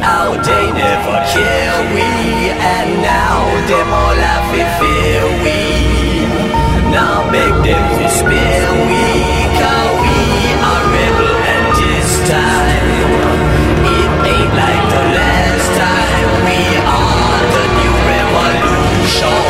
How they never kill we And now them all have to fear we. Now make them to spare we Cause we are rebel and this time. It ain't like the last time. We are the new revolution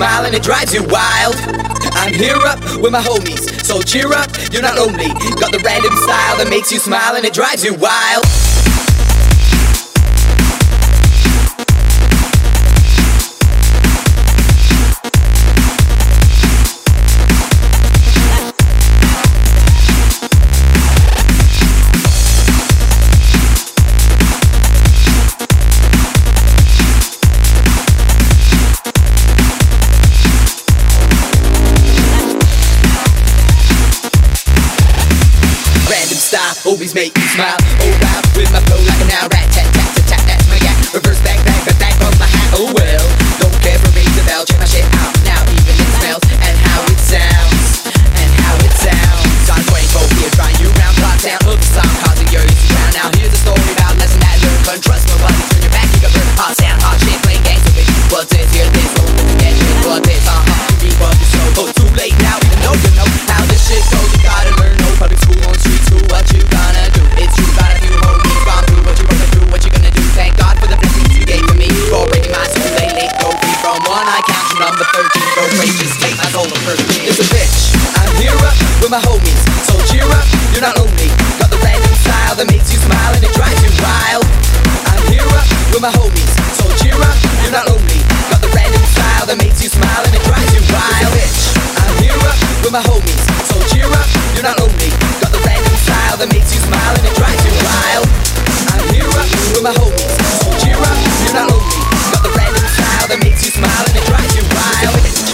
smile and it drives you wild. I'm here up with my homies. So cheer up, you're not lonely. Got the random style that makes you smile and it drives you wild. Always make me smile. Oh wow, with my flow like an owl rat tat tat tat tat. That's my yak. Reverse back back back back on my hat. Oh well, don't care for raise the bell. Check my shit out now. Even it smells and how it sounds and how it sounds. I'm 24 here, trying you round clock down. Hook song causing your easy round. Now here's a story about lesson that learn. But trust nobody. Turn your back, you got burn. Hot sound, hot shit, playing games with me. What's this? Hear this? The get it. This? Uh huh. Read what you show. Oh, too late now. My homies. So cheer up, you're not lonely. Got the random style that makes you smile and it drives you wild. I'm here up with my homies. So cheer up, you're not lonely. Got the random style that makes you smile and it drives you wild. Bitch. I'm here up with my homies. So cheer up, you're not lonely. Got the random style that makes you smile and it drives you wild. I'm here up with my homies. So cheer up, you're not lonely. Got the random style that makes you smile and it drives you wild.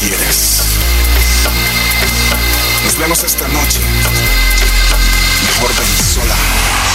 Quieres. Nos vemos esta noche. Mejor ven sola.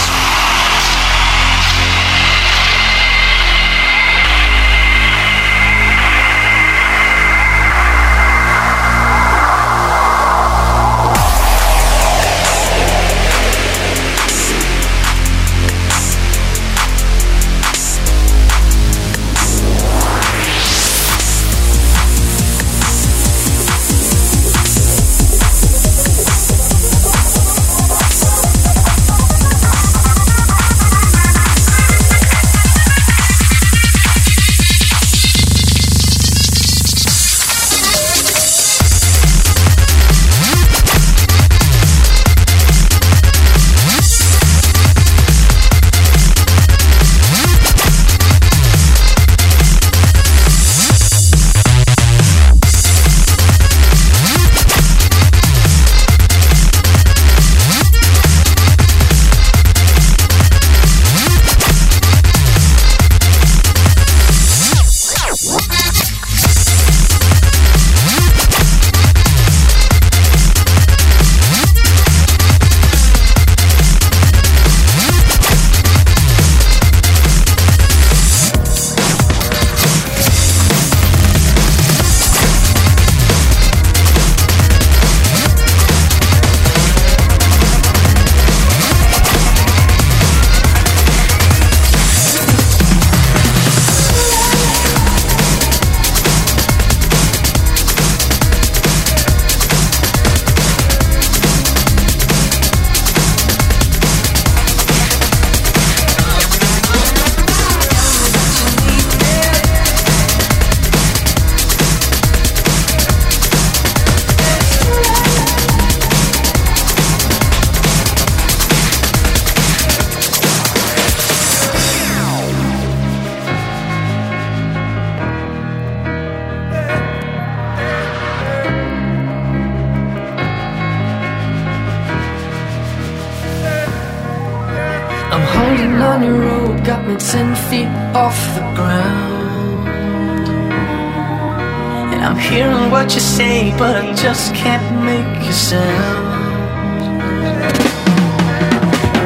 But I just can't make a sound.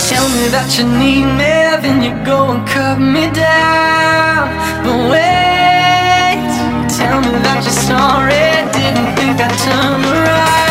Tell me that you need me, then you go and cut me down. But wait, tell me that you're sorry, didn't think I'd turn around.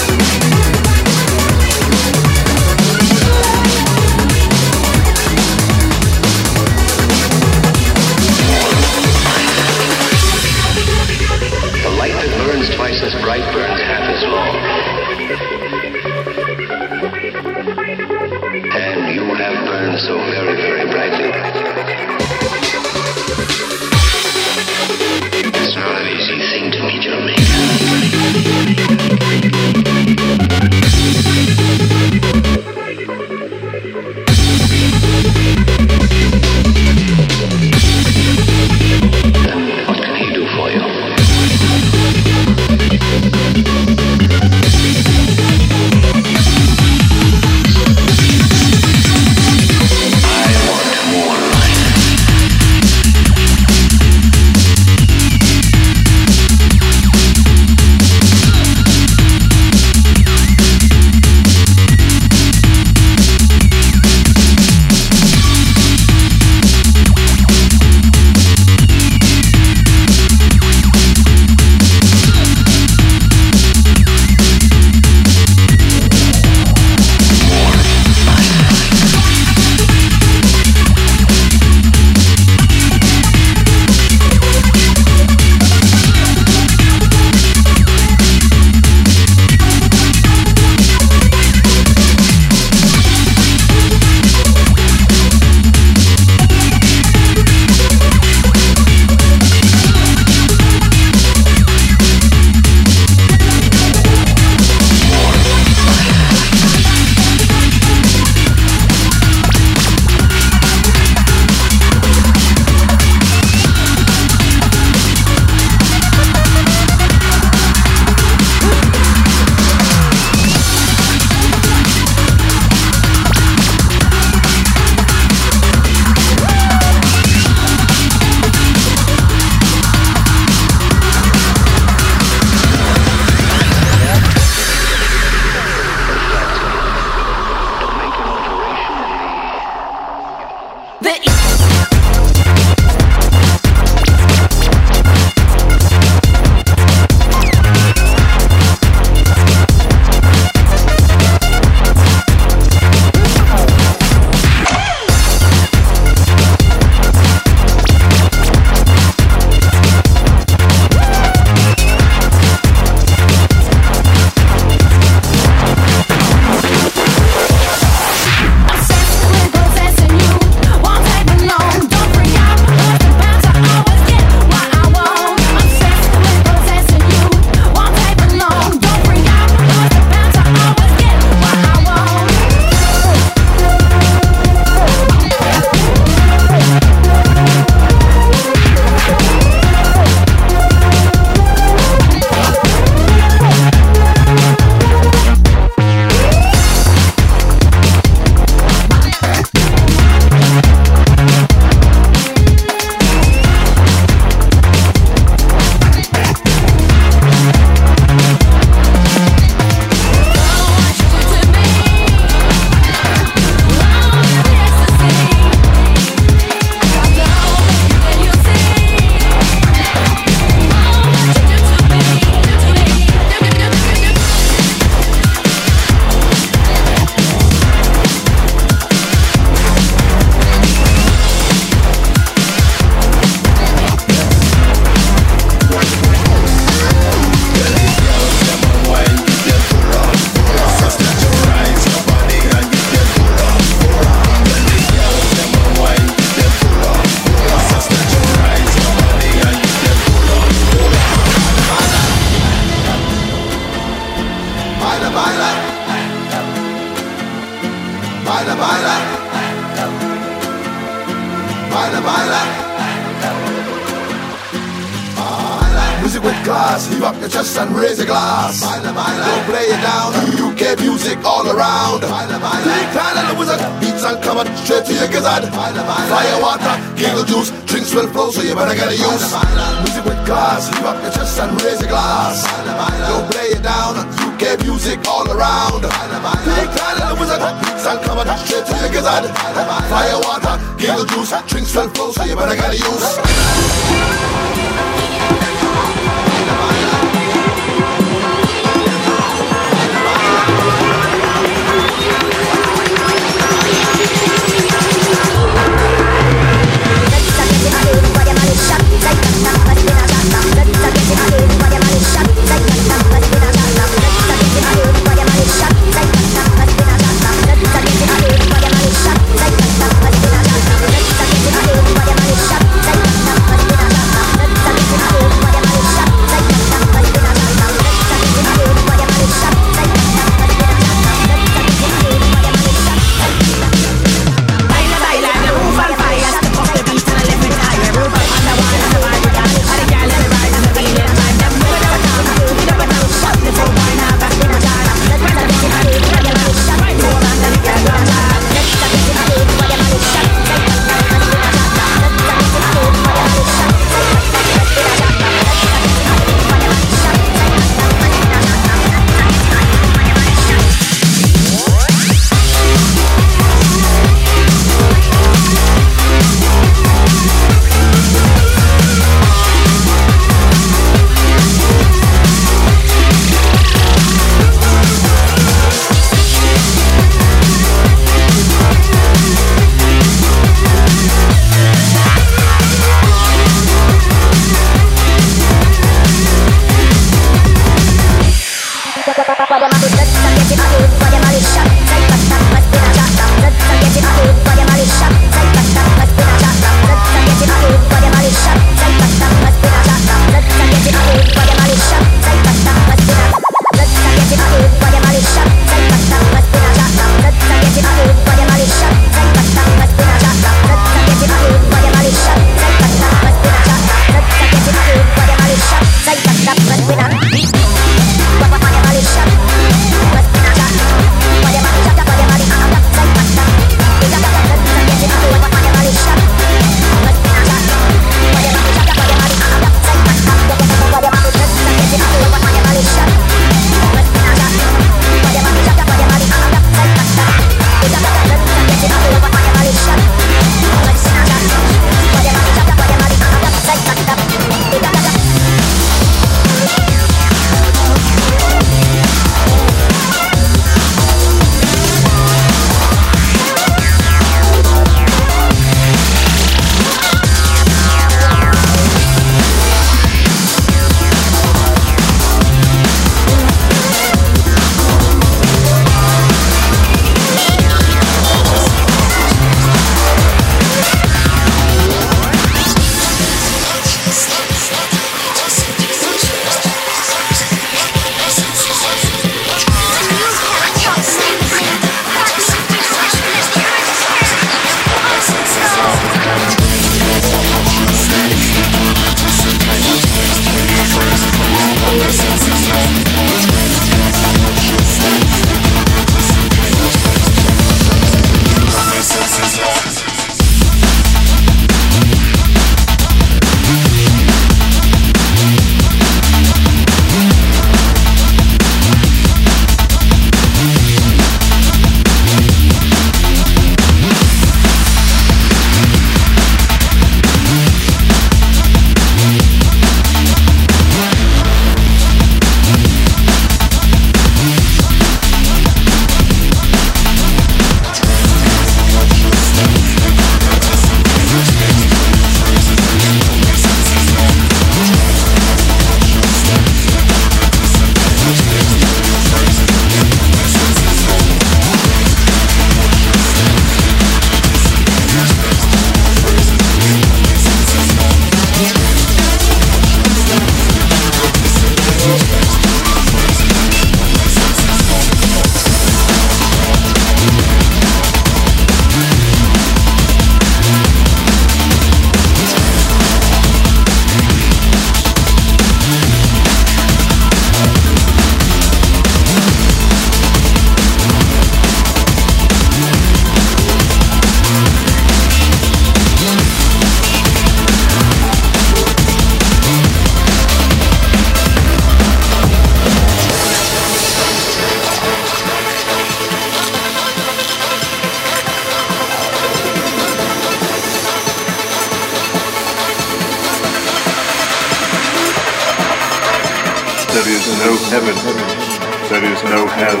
No hell.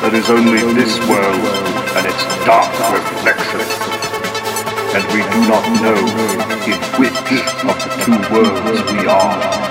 There is only this world and its dark reflection. And we do not know in which of the two worlds we are.